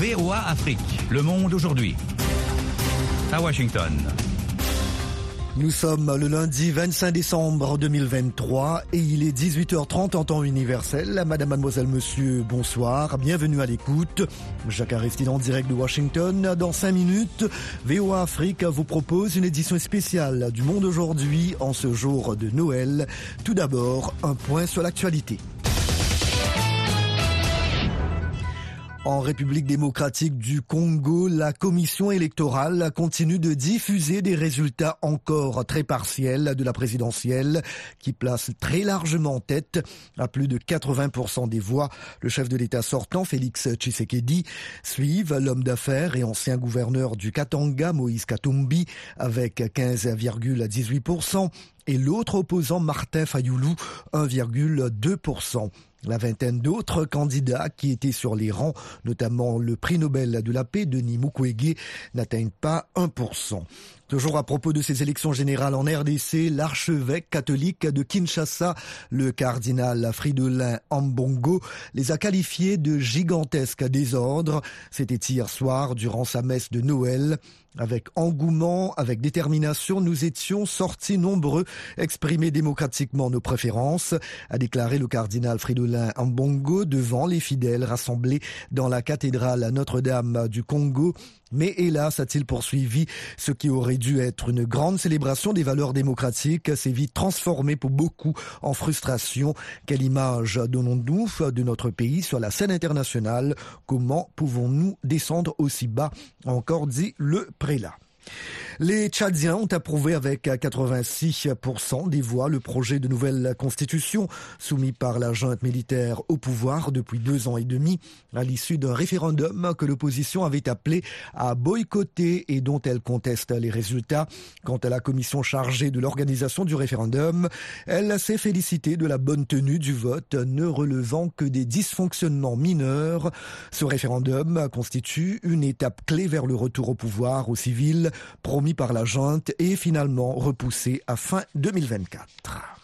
VOA Afrique, le monde aujourd'hui. À Washington. Nous sommes le lundi 25 décembre 2023 et il est 18h30 en temps universel. Madame, mademoiselle, monsieur, bonsoir. Bienvenue à l'écoute. Jacques Aristide en direct de Washington. Dans 5 minutes, VOA Afrique vous propose une édition spéciale du Monde aujourd'hui en ce jour de Noël. Tout d'abord, un point sur l'actualité. En République démocratique du Congo, la commission électorale continue de diffuser des résultats encore très partiels de la présidentielle qui place très largement en tête à plus de 80% des voix. Le chef de l'État sortant, Félix Tshisekedi, suive l'homme d'affaires et ancien gouverneur du Katanga, Moïse Katumbi, avec 15,18% et l'autre opposant Martin Fayoulou 1,2%. La vingtaine d'autres candidats qui étaient sur les rangs, notamment le prix Nobel de la paix, Denis Mukwege, n'atteignent pas 1%. Toujours à propos de ces élections générales en RDC, l'archevêque catholique de Kinshasa, le cardinal Fridolin Ambongo, les a qualifiés de gigantesques désordres. C'était hier soir durant sa messe de Noël. Avec engouement, avec détermination, nous étions sortis nombreux, exprimer démocratiquement nos préférences, a déclaré le cardinal Fridolin Ambongo devant les fidèles rassemblés dans la cathédrale Notre-Dame du Congo mais hélas, a-t-il poursuivi, ce qui aurait dû être une grande célébration des valeurs démocratiques s'est vite transformé pour beaucoup en frustration. Quelle image donnons-nous de notre pays sur la scène internationale? Comment pouvons-nous descendre aussi bas? Encore dit le prélat. Les Tchadiens ont approuvé avec 86% des voix le projet de nouvelle constitution soumis par la junte militaire au pouvoir depuis deux ans et demi à l'issue d'un référendum que l'opposition avait appelé à boycotter et dont elle conteste les résultats. Quant à la commission chargée de l'organisation du référendum, elle s'est félicitée de la bonne tenue du vote ne relevant que des dysfonctionnements mineurs. Ce référendum constitue une étape clé vers le retour au pouvoir aux civils promis par la junte et finalement repoussé à fin 2024.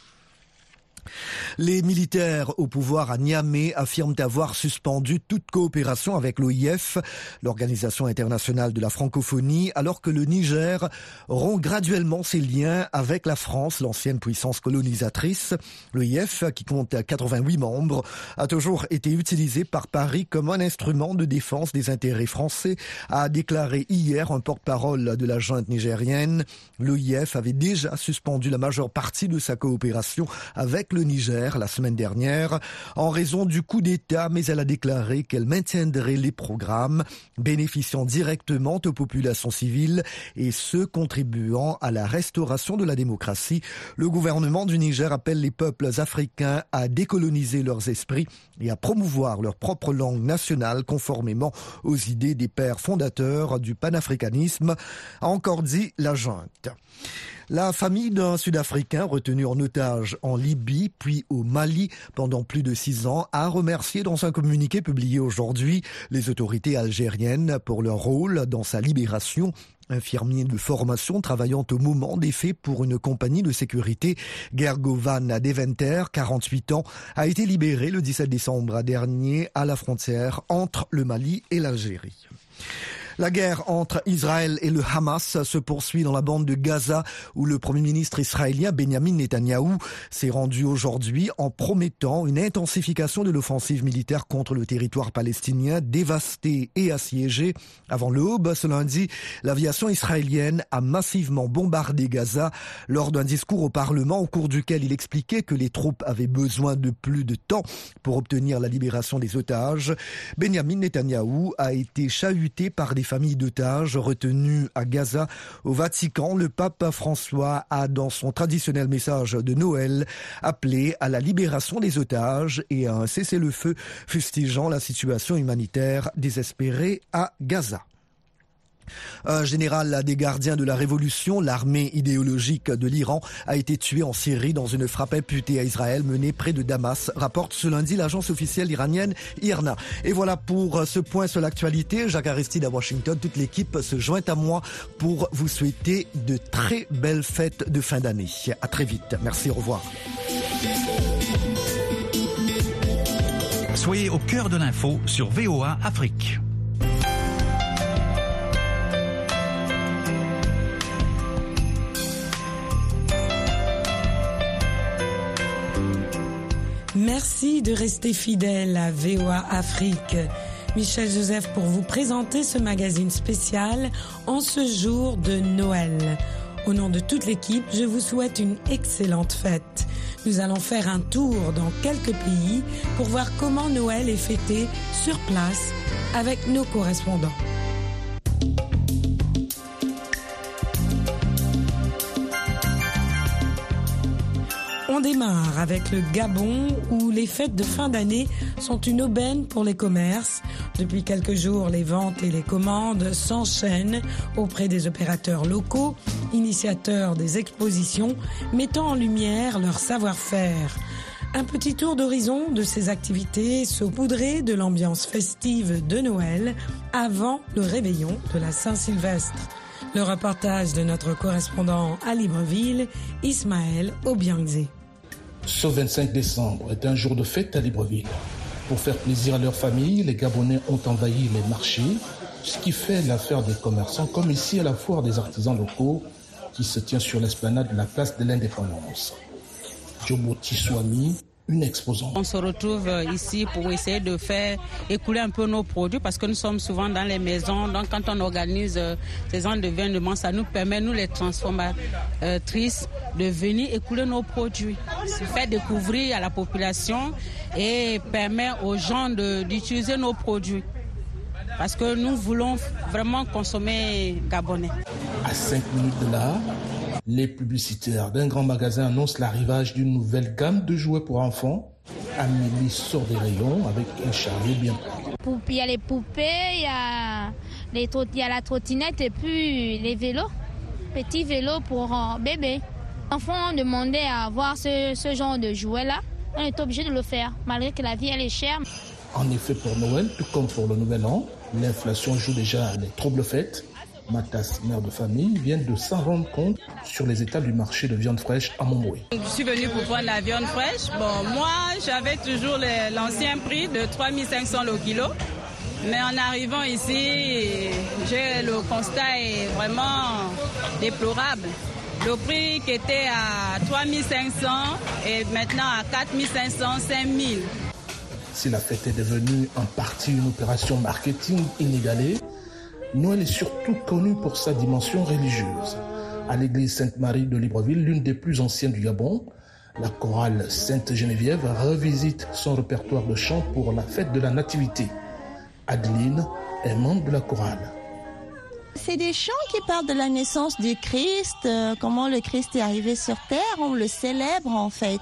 Les militaires au pouvoir à Niamey affirment avoir suspendu toute coopération avec l'OIF, l'Organisation internationale de la francophonie, alors que le Niger rompt graduellement ses liens avec la France, l'ancienne puissance colonisatrice. L'OIF, qui compte 88 membres, a toujours été utilisé par Paris comme un instrument de défense des intérêts français, a déclaré hier un porte-parole de la junte nigérienne. L'OIF avait déjà suspendu la majeure partie de sa coopération avec le Niger la semaine dernière en raison du coup d'État, mais elle a déclaré qu'elle maintiendrait les programmes bénéficiant directement aux populations civiles et ceux contribuant à la restauration de la démocratie. Le gouvernement du Niger appelle les peuples africains à décoloniser leurs esprits et à promouvoir leur propre langue nationale conformément aux idées des pères fondateurs du panafricanisme, a encore dit la junte. La famille d'un Sud-Africain retenu en otage en Libye puis au Mali pendant plus de six ans a remercié dans un communiqué publié aujourd'hui les autorités algériennes pour leur rôle dans sa libération Infirmier de formation travaillant au moment des faits pour une compagnie de sécurité, Gergovan Deventer, 48 ans, a été libéré le 17 décembre dernier à la frontière entre le Mali et l'Algérie. La guerre entre Israël et le Hamas se poursuit dans la bande de Gaza où le premier ministre israélien Benjamin Netanyahou s'est rendu aujourd'hui en promettant une intensification de l'offensive militaire contre le territoire palestinien dévasté et assiégé. Avant l'aube, ce lundi, l'aviation israélienne a massivement bombardé Gaza lors d'un discours au Parlement au cours duquel il expliquait que les troupes avaient besoin de plus de temps pour obtenir la libération des otages. Benjamin Netanyahou a été chahuté par des familles d'otages retenues à Gaza. Au Vatican, le pape François a, dans son traditionnel message de Noël, appelé à la libération des otages et à un cessez-le-feu fustigeant la situation humanitaire désespérée à Gaza. Un général des gardiens de la révolution, l'armée idéologique de l'Iran, a été tué en Syrie dans une frappe imputée à Israël menée près de Damas, rapporte ce lundi l'agence officielle iranienne IRNA. Et voilà pour ce point sur l'actualité. Jacques Aristide à Washington, toute l'équipe se joint à moi pour vous souhaiter de très belles fêtes de fin d'année. À très vite. Merci, au revoir. Soyez au cœur de l'info sur VOA Afrique. Merci de rester fidèle à VOA Afrique. Michel Joseph pour vous présenter ce magazine spécial en ce jour de Noël. Au nom de toute l'équipe, je vous souhaite une excellente fête. Nous allons faire un tour dans quelques pays pour voir comment Noël est fêté sur place avec nos correspondants. On démarre avec le Gabon où les fêtes de fin d'année sont une aubaine pour les commerces. Depuis quelques jours, les ventes et les commandes s'enchaînent auprès des opérateurs locaux, initiateurs des expositions, mettant en lumière leur savoir-faire. Un petit tour d'horizon de ces activités saupoudrées de l'ambiance festive de Noël avant le réveillon de la Saint-Sylvestre. Le reportage de notre correspondant à Libreville, Ismaël Obiangze. Ce 25 décembre est un jour de fête à Libreville. Pour faire plaisir à leur famille, les Gabonais ont envahi les marchés, ce qui fait l'affaire des commerçants, comme ici à la foire des artisans locaux qui se tient sur l'esplanade de la place de l'indépendance. Tiswami une exposante. On se retrouve euh, ici pour essayer de faire écouler un peu nos produits parce que nous sommes souvent dans les maisons. Donc quand on organise euh, ces gens d'événements, ça nous permet, nous les transformatrices, de venir écouler nos produits. Ça fait découvrir à la population et permet aux gens d'utiliser nos produits. Parce que nous voulons vraiment consommer gabonais. À 5 minutes de là, les publicitaires d'un grand magasin annoncent l'arrivage d'une nouvelle gamme de jouets pour enfants. Amélie sort des rayons avec un chariot bien Il y a les poupées, il y a, les, il y a la trottinette et puis les vélos. Petits vélos pour euh, bébés. Les enfants ont demandé à avoir ce, ce genre de jouets-là. On est obligé de le faire, malgré que la vie elle est chère. En effet, pour Noël, tout comme pour le Nouvel An, l'inflation joue déjà les troubles fêtes. Matas, mère de famille, vient de s'en rendre compte sur les états du marché de viande fraîche à Montbroué. Je suis venue pour prendre la viande fraîche. Bon, moi, j'avais toujours l'ancien prix de 3500 le kilo. Mais en arrivant ici, le constat est vraiment déplorable. Le prix qui était à 3500 est maintenant à 4500, 5000. Si la fête est devenue en partie une opération marketing inégalée, Noël est surtout connu pour sa dimension religieuse. À l'église Sainte-Marie de Libreville, l'une des plus anciennes du Gabon, la chorale Sainte-Geneviève revisite son répertoire de chants pour la fête de la Nativité. Adeline est membre de la chorale. C'est des chants qui parlent de la naissance du Christ, euh, comment le Christ est arrivé sur terre, on le célèbre en fait.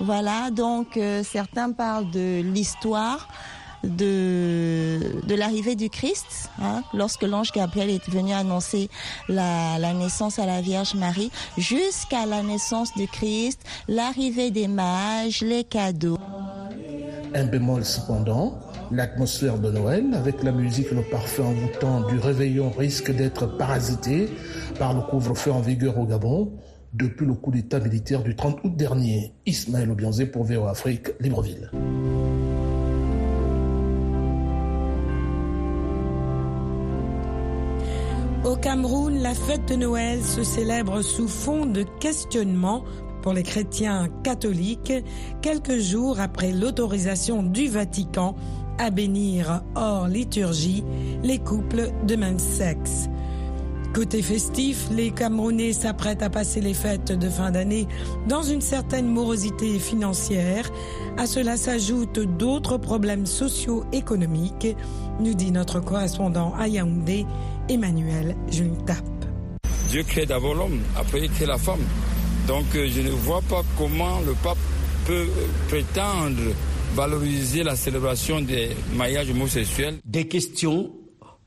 Voilà, donc euh, certains parlent de l'histoire, de, l'arrivée du Christ, hein, lorsque l'ange Gabriel est venu annoncer la, la naissance à la Vierge Marie, jusqu'à la naissance du Christ, l'arrivée des mages, les cadeaux. Un bémol cependant, l'atmosphère de Noël, avec la musique et le parfum envoûtant du réveillon, risque d'être parasité par le couvre-feu en vigueur au Gabon depuis le coup d'État militaire du 30 août dernier. Ismaël Obianzé pour VO Afrique, Libreville. Cameroun, la fête de Noël se célèbre sous fond de questionnement pour les chrétiens catholiques quelques jours après l'autorisation du Vatican à bénir hors liturgie les couples de même sexe. Côté festif, les Camerounais s'apprêtent à passer les fêtes de fin d'année dans une certaine morosité financière. À cela s'ajoutent d'autres problèmes socio-économiques, nous dit notre correspondant à Yaoundé, Emmanuel Juntap. Dieu crée d'abord l'homme, après il crée la femme. Donc euh, je ne vois pas comment le pape peut euh, prétendre valoriser la célébration des mariages homosexuels. Des questions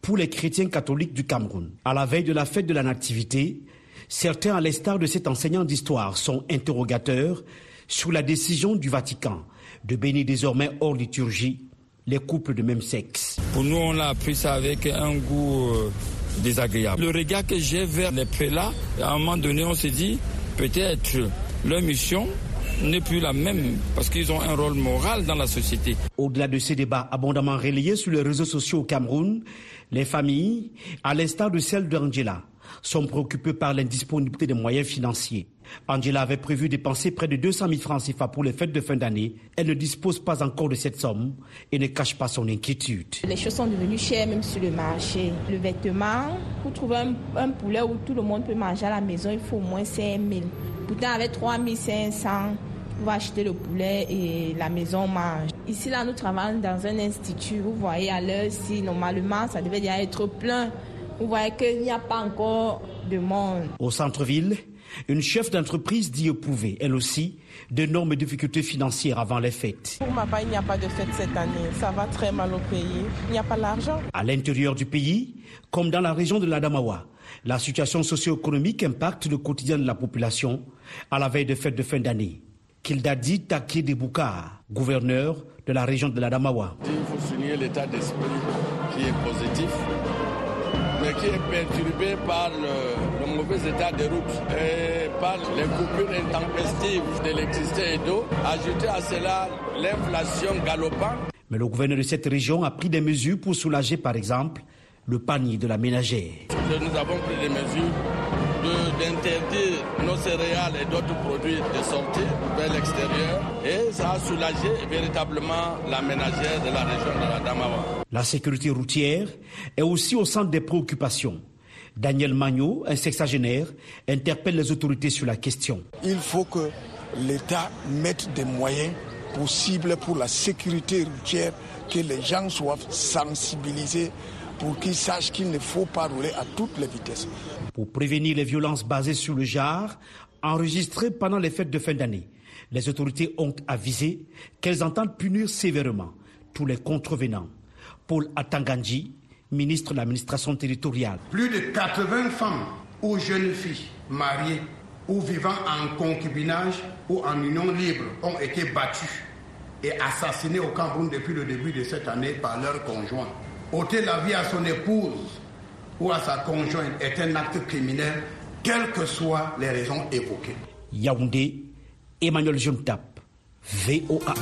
pour les chrétiens catholiques du Cameroun. À la veille de la fête de la Nativité, certains, à l'instar de cet enseignant d'histoire, sont interrogateurs sur la décision du Vatican de bénir désormais hors liturgie les couples de même sexe. Pour nous, on a appris ça avec un goût euh, désagréable. Le regard que j'ai vers les prélats, à un moment donné, on s'est dit, peut-être leur mission n'est plus la même parce qu'ils ont un rôle moral dans la société. Au-delà de ces débats abondamment relayés sur les réseaux sociaux au Cameroun, les familles, à l'instar de celle d'Angela, sont préoccupées par l'indisponibilité des moyens financiers. Angela avait prévu dépenser près de 200 000 francs CFA pour les fêtes de fin d'année. Elle ne dispose pas encore de cette somme et ne cache pas son inquiétude. Les choses sont devenues chères même sur le marché. Le vêtement, pour trouver un, poulet où tout le monde peut manger à la maison, il faut au moins 5 000. Pourtant, avec 3 500, on va acheter le poulet et la maison mange. Ici, là, nous travaillons dans un institut. Vous voyez, à l'heure, si normalement, ça devait déjà être plein. Vous voyez qu'il n'y a pas encore de monde. Au centre-ville, une chef d'entreprise dit éprouver, elle aussi, d'énormes difficultés financières avant les fêtes. Pour ma part, il n'y a pas de fête cette année. Ça va très mal au pays. Il n'y a pas l'argent. À l'intérieur du pays, comme dans la région de l'Adamawa, la situation socio-économique impacte le quotidien de la population à la veille des fêtes de fin d'année. Kildadi Taki Debouka, gouverneur de la région de l'Adamawa. Il faut souligner l'état d'esprit qui est positif qui est perturbé par le, mauvais état des routes et par les coupures intempestives d'électricité et d'eau. Ajouter à cela l'inflation galopante. Mais le gouverneur de cette région a pris des mesures pour soulager, par exemple, le panier de la ménagère. Nous avons pris des mesures d'interdire nos céréales et d'autres produits de sortir vers l'extérieur et ça a soulagé véritablement la ménagère de la région de la Damawa. La sécurité routière est aussi au centre des préoccupations. Daniel Magno, un sexagénaire, interpelle les autorités sur la question. Il faut que l'État mette des moyens possibles pour la sécurité routière, que les gens soient sensibilisés pour qu'ils sachent qu'il ne faut pas rouler à toutes les vitesses. Pour prévenir les violences basées sur le genre enregistrées pendant les fêtes de fin d'année, les autorités ont avisé qu'elles entendent punir sévèrement tous les contrevenants. Paul Atanganji, ministre de l'administration territoriale. Plus de 80 femmes ou jeunes filles mariées ou vivant en concubinage ou en union libre ont été battues et assassinées au Cameroun depuis le début de cette année par leurs conjoints ôter la vie à son épouse ou à sa conjointe est un acte criminel, quelles que soient les raisons évoquées. Yaoundé, Emmanuel Juntap, VOA.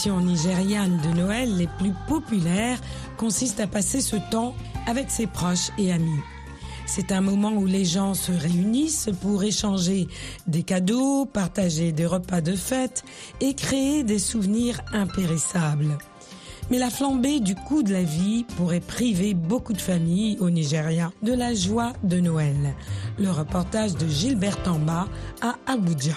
Tradition nigériane de Noël les plus populaires consiste à passer ce temps avec ses proches et amis. C'est un moment où les gens se réunissent pour échanger des cadeaux, partager des repas de fête et créer des souvenirs impérissables. Mais la flambée du coût de la vie pourrait priver beaucoup de familles au Nigeria de la joie de Noël. Le reportage de Gilbert Tamba à Abuja.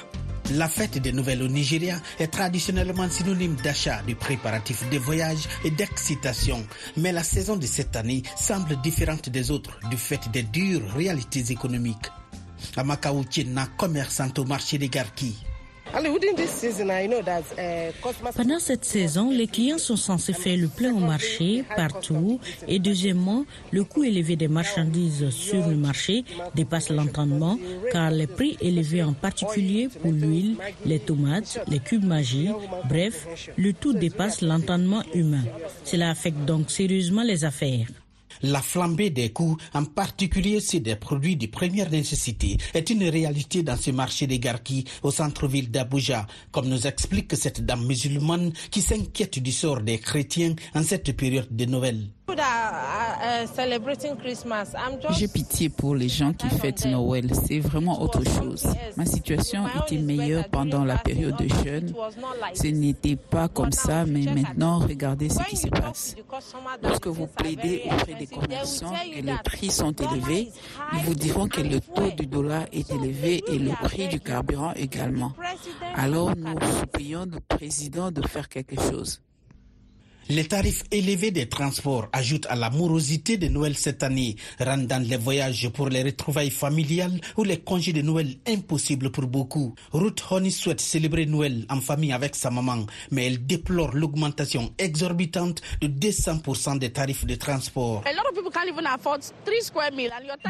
La fête des nouvelles au Nigeria est traditionnellement synonyme d'achat, de préparatifs de voyages et d'excitation. Mais la saison de cette année semble différente des autres du fait des dures réalités économiques. Amakao China, commerçante au marché des Garki. Pendant cette saison, les clients sont censés faire le plein au marché partout et deuxièmement, le coût élevé des marchandises sur le marché dépasse l'entendement car les prix élevés en particulier pour l'huile, les tomates, les cubes magiques, bref, le tout dépasse l'entendement humain. Cela affecte donc sérieusement les affaires. La flambée des coûts, en particulier ceux des produits de première nécessité, est une réalité dans ce marché des Garki au centre-ville d'Abuja, comme nous explique cette dame musulmane qui s'inquiète du sort des chrétiens en cette période de Noël. J'ai pitié pour les gens qui fêtent Noël. C'est vraiment autre chose. Ma situation était meilleure pendant la période de jeûne. Ce n'était pas comme ça, mais maintenant, regardez ce qui se passe. Lorsque vous plaidez auprès des commerçants et les prix sont élevés, ils vous diront que le taux du dollar est élevé et le prix du carburant également. Alors, nous supplions le président de faire quelque chose. Les tarifs élevés des transports ajoutent à la morosité de Noël cette année, rendant les voyages pour les retrouvailles familiales ou les congés de Noël impossibles pour beaucoup. Ruth Honey souhaite célébrer Noël en famille avec sa maman, mais elle déplore l'augmentation exorbitante de 200% des tarifs de transport.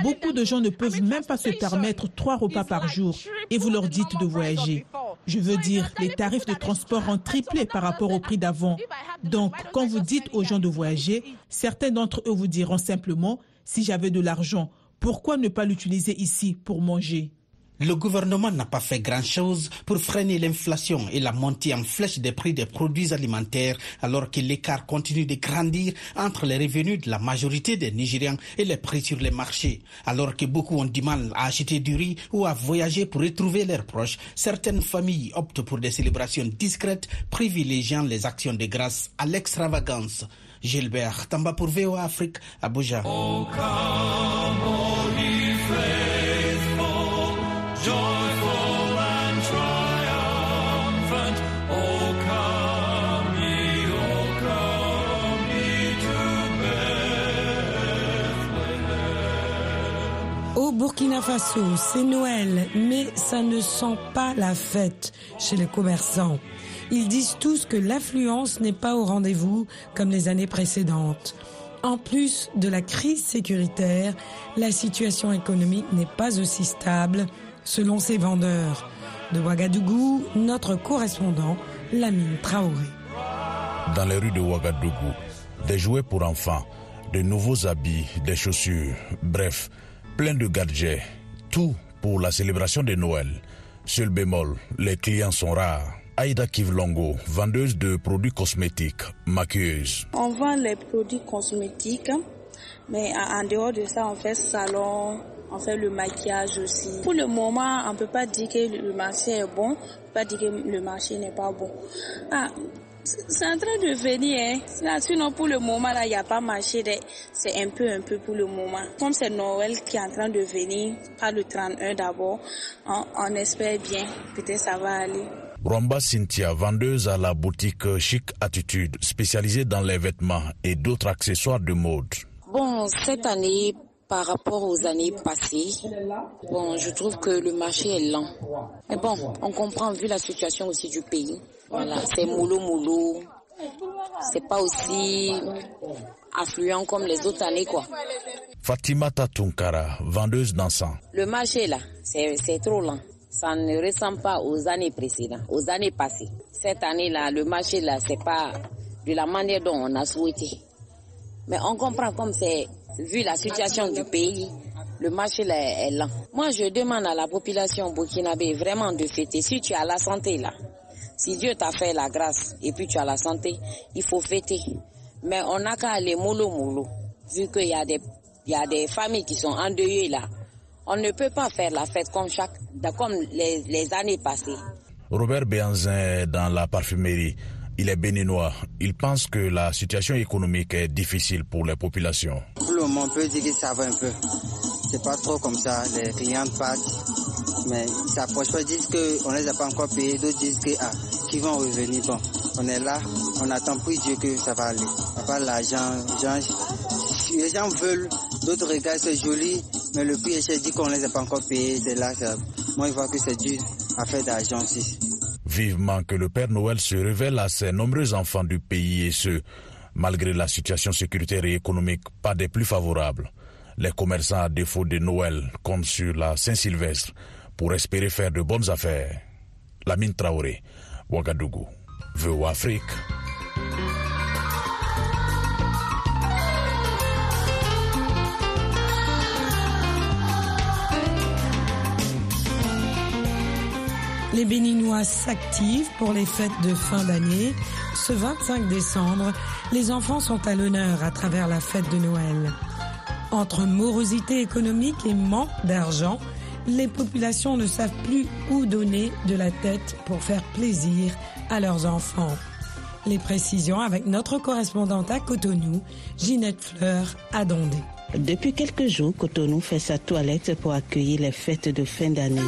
Beaucoup de gens ne peuvent même pas se permettre trois repas par jour et vous leur dites de voyager. Je veux dire, les tarifs de transport ont triplé par rapport au prix d'avant. Donc, quand vous dites aux gens de voyager, certains d'entre eux vous diront simplement, si j'avais de l'argent, pourquoi ne pas l'utiliser ici pour manger? Le gouvernement n'a pas fait grand-chose pour freiner l'inflation et la montée en flèche des prix des produits alimentaires alors que l'écart continue de grandir entre les revenus de la majorité des Nigérians et les prix sur les marchés. Alors que beaucoup ont du mal à acheter du riz ou à voyager pour retrouver leurs proches, certaines familles optent pour des célébrations discrètes privilégiant les actions de grâce à l'extravagance. Gilbert Tamba pour VOA Afrique, Abuja. Au Burkina Faso, c'est Noël, mais ça ne sent pas la fête chez les commerçants. Ils disent tous que l'affluence n'est pas au rendez-vous comme les années précédentes. En plus de la crise sécuritaire, la situation économique n'est pas aussi stable selon ces vendeurs. De Ouagadougou, notre correspondant, Lamine Traoré. Dans les rues de Ouagadougou, des jouets pour enfants, de nouveaux habits, des chaussures, bref, plein de gadgets, tout pour la célébration de Noël. Seul bémol, les clients sont rares. Aïda Kivlongo, vendeuse de produits cosmétiques, maquilleuse. On vend les produits cosmétiques, mais en dehors de ça, on fait salon, on fait le maquillage aussi. Pour le moment, on ne peut pas dire que le marché est bon, on peut pas dire que le marché n'est pas bon. Ah, c'est en train de venir. Hein. Sinon, pour le moment, il n'y a pas marché. C'est un peu, un peu pour le moment. Comme c'est Noël qui est en train de venir, pas le 31 d'abord, on, on espère bien. Peut-être ça va aller. Romba Cynthia, vendeuse à la boutique Chic Attitude, spécialisée dans les vêtements et d'autres accessoires de mode. Bon, cette année, par rapport aux années passées, bon, je trouve que le marché est lent. Mais bon, on comprend vu la situation aussi du pays. Voilà, c'est moulot moulot. C'est pas aussi affluent comme les autres années, quoi. Fatima Tatunkara, vendeuse d'encens. Le marché là, c'est trop lent ça ne ressemble pas aux années précédentes, aux années passées. Cette année-là, le marché là, c'est pas de la manière dont on a souhaité. Mais on comprend comme c'est, vu la situation du pays, le marché là est lent. Moi, je demande à la population burkinabé vraiment de fêter. Si tu as la santé là, si Dieu t'a fait la grâce et puis tu as la santé, il faut fêter. Mais on n'a qu'à aller mollo mollo, vu qu'il y a des, y a des familles qui sont endeuillées là. On ne peut pas faire la fête comme, chaque, comme les, les années passées. Robert Béanzin dans la parfumerie. Il est béninois. Il pense que la situation économique est difficile pour les populations. On peut dire que ça va un peu. C'est pas trop comme ça. Les clients partent. Mais ils s'approchent pas. Ils disent qu'on ne les a pas encore payés. D'autres disent ah, qu'ils vont revenir. Bon, on est là. On attend pour Dieu que ça va aller. N'a pas l'argent. Les gens veulent. D'autres regardent, c'est joli. Mais le prix est dit qu'on ne les a pas encore payés. C'est là, moi, je vois que c'est dur à faire d'argent aussi. Vivement que le Père Noël se révèle à ses nombreux enfants du pays et ce, malgré la situation sécuritaire et économique pas des plus favorables. Les commerçants à défaut de Noël comptent sur la Saint-Sylvestre pour espérer faire de bonnes affaires. Lamine Traoré, Ouagadougou, VO Afrique. Les Béninois s'activent pour les fêtes de fin d'année. Ce 25 décembre, les enfants sont à l'honneur à travers la fête de Noël. Entre morosité économique et manque d'argent, les populations ne savent plus où donner de la tête pour faire plaisir à leurs enfants. Les précisions avec notre correspondante à Cotonou, Ginette Fleur à Dondé. Depuis quelques jours, Cotonou fait sa toilette pour accueillir les fêtes de fin d'année.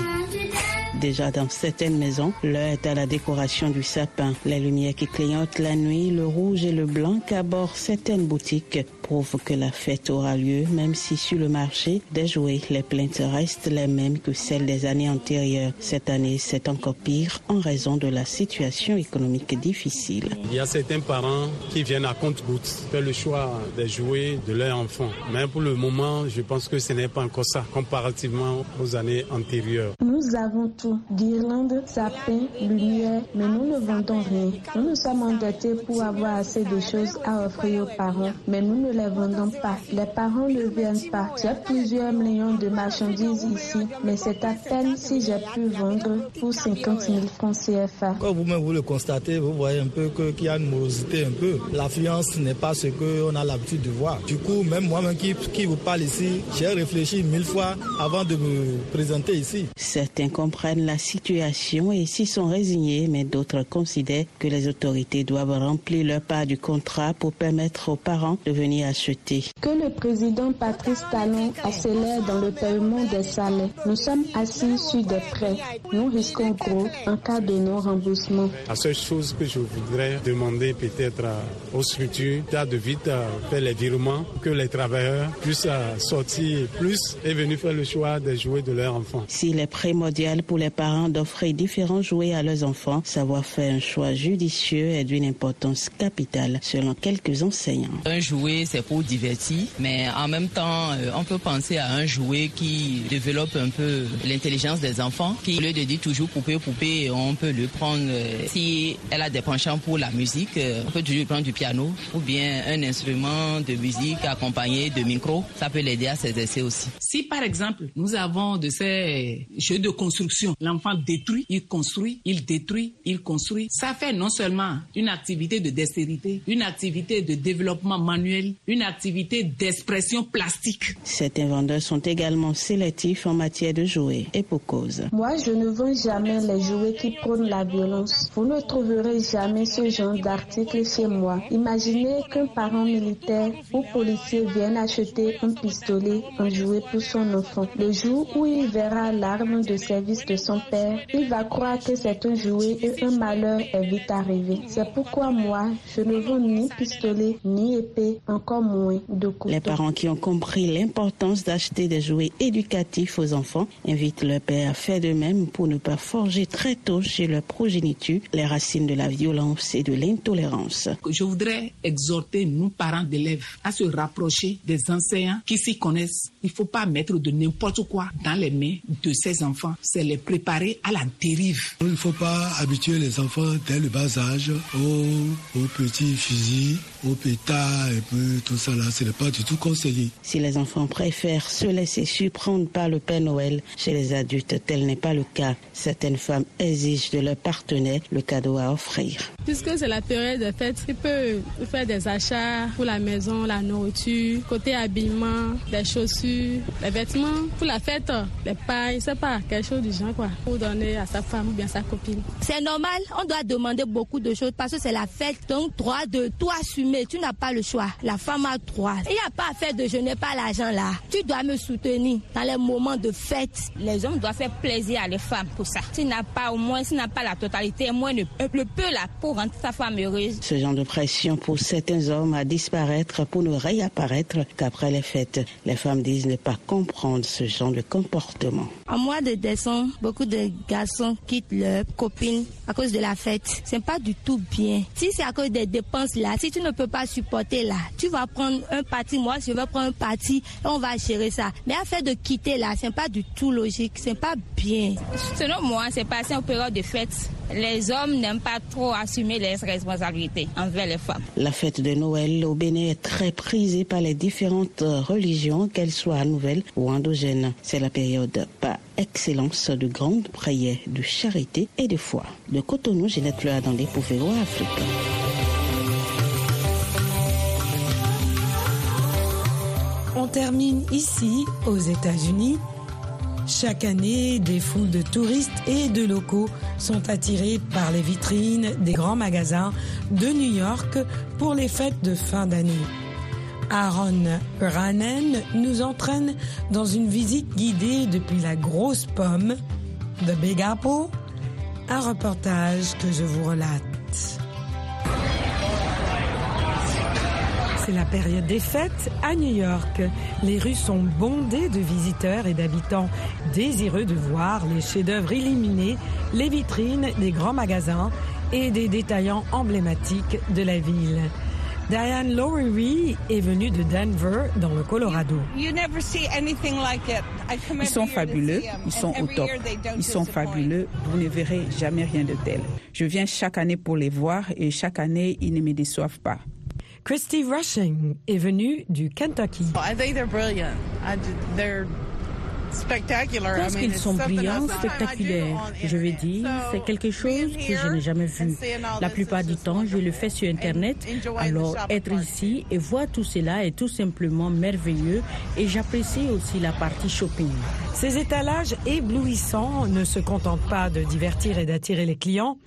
Déjà dans certaines maisons, l'heure est à la décoration du sapin. Les lumières qui clignotent la nuit, le rouge et le blanc qu'abordent certaines boutiques prouvent que la fête aura lieu, même si sur le marché des jouets, les plaintes restent les mêmes que celles des années antérieures. Cette année, c'est encore pire en raison de la situation économique difficile. Il y a certains parents qui viennent à compte-gouttes faire le choix des jouets de leurs enfants. Mais pour le moment, je pense que ce n'est pas encore ça, comparativement aux années antérieures. Nous avons tout, guirlandes, sapins, lumière, mais nous ne vendons rien. Nous nous sommes endettés pour avoir assez de choses à offrir aux parents, mais nous ne les vendons pas. Les parents ne viennent pas. J'ai plusieurs millions de marchandises ici, mais c'est à peine si j'ai pu vendre pour 50 000 francs CFA. Quand vous-même vous le constatez, vous voyez un peu qu'il y a une morosité un peu. L'affluence n'est pas ce qu'on a l'habitude de voir. Du coup, même moi-même qui, qui vous parle ici, j'ai réfléchi mille fois avant de me présenter ici. Certains comprennent la situation et s'y sont résignés, mais d'autres considèrent que les autorités doivent remplir leur part du contrat pour permettre aux parents de venir acheter. Que le président Patrice Talon accélère dans le paiement des salaires. Nous sommes assis sur des prêts. Nous risquons gros en cas de non-remboursement. La seule chose que je voudrais demander peut-être aux structures, c'est de vite faire les virements, pour que les travailleurs puissent sortir plus et venir faire le choix des jouets de leurs enfants. S'il est primordial pour les parents d'offrir différents jouets à leurs enfants, savoir faire un choix judicieux est d'une importance capitale selon quelques enseignants. Un jouet, c'est pour divertir, mais en même temps, on peut penser à un jouet qui développe un peu l'intelligence des enfants, qui au lieu de dire toujours poupée, poupée, on peut le prendre, si elle a des penchants pour la musique, on peut toujours prendre du piano ou bien un instrument de musique accompagné de micro, ça peut l'aider à s'exercer aussi. Si par exemple, nous avons de ces jeux de construction, l'enfant détruit, il construit, il détruit, il construit, ça fait non seulement une activité de dextérité, une activité de développement manuel, une activité d'expression plastique. Certains vendeurs sont également sélectifs en matière de jouets et pour cause. Moi, je ne vends jamais les jouets qui prônent la violence. Vous ne trouverez jamais ce genre d'article chez moi. Imaginez qu'un parent militaire ou policier vienne acheter un pistolet, un jouet pour son enfant. Le jour où il verra l'arme de service de son père, il va croire que c'est un jouet et un malheur est vite arrivé. C'est pourquoi moi, je ne vends ni pistolet, ni épée, encore moins de couteau. Les parents qui ont compris l'importance d'acheter des jouets éducatifs aux enfants invitent leur père à faire de même pour ne pas forger très tôt chez leur progéniture les racines de la violence et de l'intolérance. Je voudrais exhorter nous, parents d'élèves, à se rapprocher des enseignants qui s'y connaissent. Il ne faut pas mettre de n'importe quoi dans les mains de ces enfants. C'est les préparer à la dérive. Il ne faut pas habituer les enfants dès le bas âge aux, aux petits fusils, aux pétards et puis tout ça là. Ce n'est pas du tout conseillé. Si les enfants préfèrent se laisser surprendre par le Père Noël, chez les adultes, tel n'est pas le cas. Certaines femmes exigent de leur partenaire le cadeau à offrir. Puisque c'est la période des fêtes, il peut faire des achats pour la maison, la nourriture, côté habillement, des chaussures, des vêtements. Pour la fête, les pailles, c'est pas quelque chose du genre quoi. Pour donner à sa femme ou bien à sa copine. C'est normal, on doit demander beaucoup de choses parce que c'est la fête. Donc, droit de tout assumer, tu n'as pas le choix. La femme a droit. Il n'y a pas à faire de je n'ai pas l'argent là. Tu dois me soutenir dans les moments de fête. Les hommes doivent faire plaisir à les femmes pour ça. Tu n'as pas au moins, tu n'as pas la totalité, au moins le, le peu là pour rendre sa femme heureuse. Ce genre de pression pousse certains hommes à disparaître pour ne réapparaître qu'après les fêtes. Les femmes disent ne pas comprendre ce genre de comportement. En mois de décembre, beaucoup de garçons quittent leurs copines à cause de la fête. C'est pas du tout bien. Si c'est à cause des dépenses là, si tu ne peux pas supporter là, tu vas prendre un parti. Moi, je vais prendre un parti et on va gérer ça. Mais à faire de quitter là, c'est pas du tout logique. C'est pas bien. Selon moi, c'est passé en période de fête. Les hommes n'aiment pas trop assumer les responsabilités envers les femmes. La fête de Noël au Bénin est très prisée par les différentes religions, qu'elles soient nouvelles ou endogènes. C'est la période par excellence de grandes prières, de charité et de foi. De Cotonou, Ginette Loa dans les Pouveaux Afrique. On termine ici, aux États-Unis. Chaque année, des foules de touristes et de locaux sont attirés par les vitrines des grands magasins de New York pour les fêtes de fin d'année. Aaron Ranen nous entraîne dans une visite guidée depuis la grosse pomme de Big Apple, un reportage que je vous relate. C'est la période des fêtes à New York. Les rues sont bondées de visiteurs et d'habitants désireux de voir les chefs-d'œuvre illuminés, les vitrines des grands magasins et des détaillants emblématiques de la ville. Diane Lowery est venue de Denver, dans le Colorado. Ils sont fabuleux, ils sont au top, ils sont fabuleux, vous ne verrez jamais rien de tel. Je viens chaque année pour les voir et chaque année, ils ne me déçoivent pas. Christy Rushing est venue du Kentucky. Je pense qu'ils sont brillants, spectaculaires. Je vais dire, c'est quelque chose que je n'ai jamais vu. La plupart du temps, je le fais sur Internet. Alors, être ici et voir tout cela est tout simplement merveilleux et j'apprécie aussi la partie shopping. Ces étalages éblouissants ne se contentent pas de divertir et d'attirer les clients.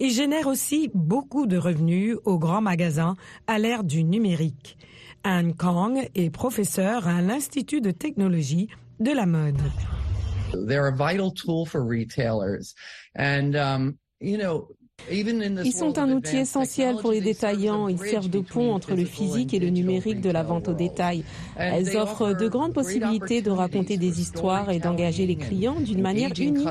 Ils génèrent aussi beaucoup de revenus aux grands magasins à l'ère du numérique. Anne Kong est professeure à l'Institut de technologie de la mode. They're a vital tool for retailers. And, um, you know, Ils sont un outil essentiel pour les détaillants. Ils servent de pont entre le physique et le numérique de la vente au détail. Elles offrent de grandes possibilités de raconter des histoires et d'engager les clients d'une manière unique.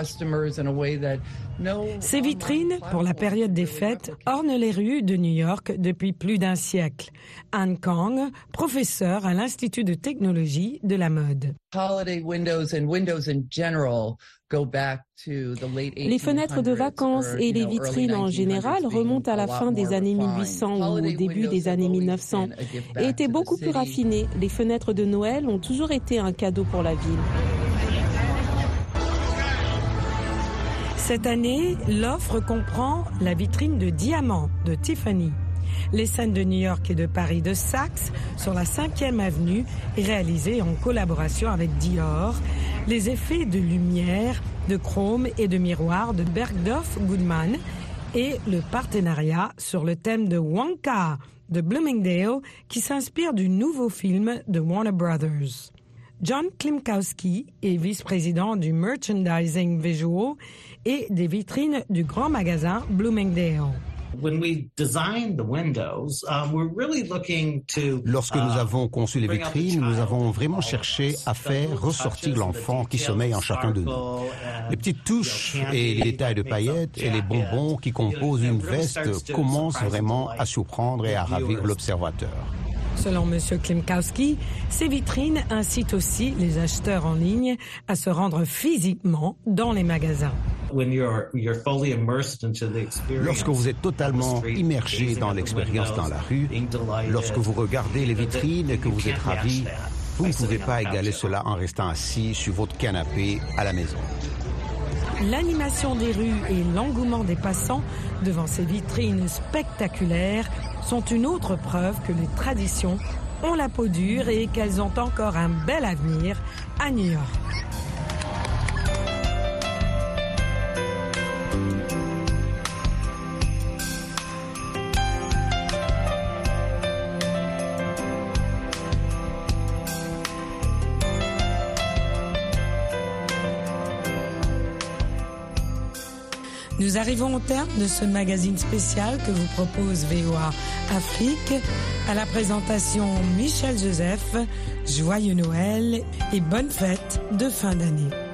Ces vitrines, pour la période des fêtes, ornent les rues de New York depuis plus d'un siècle. Anne Kang, professeure à l'Institut de technologie de la mode. Les fenêtres de vacances et les vitrines en général remontent à la fin des années 1800 ou au début des années 1900 et étaient beaucoup plus raffinées. Les fenêtres de Noël ont toujours été un cadeau pour la ville. Cette année, l'offre comprend la vitrine de diamants de Tiffany. Les scènes de New York et de Paris de Saks sur la 5e avenue, réalisées en collaboration avec Dior. Les effets de lumière, de chrome et de miroir de Bergdorf Goodman et le partenariat sur le thème de Wonka de Bloomingdale qui s'inspire du nouveau film de Warner Brothers. John Klimkowski est vice-président du merchandising visual et des vitrines du grand magasin Bloomingdale. Lorsque nous avons conçu les vitrines, nous avons vraiment cherché à faire ressortir l'enfant qui sommeille en chacun de nous. Les petites touches et les détails de paillettes et les bonbons qui composent une veste commencent vraiment à surprendre et à ravir l'observateur. Selon M. Klimkowski, ces vitrines incitent aussi les acheteurs en ligne à se rendre physiquement dans les magasins. Lorsque vous êtes totalement immergé dans l'expérience dans la rue, lorsque vous regardez les vitrines et que vous êtes ravi, vous ne pouvez pas égaler cela en restant assis sur votre canapé à la maison. L'animation des rues et l'engouement des passants devant ces vitrines spectaculaires sont une autre preuve que les traditions ont la peau dure et qu'elles ont encore un bel avenir à New York. Nous arrivons au terme de ce magazine spécial que vous propose VOA Afrique. À la présentation Michel Joseph, joyeux Noël et bonne fête de fin d'année.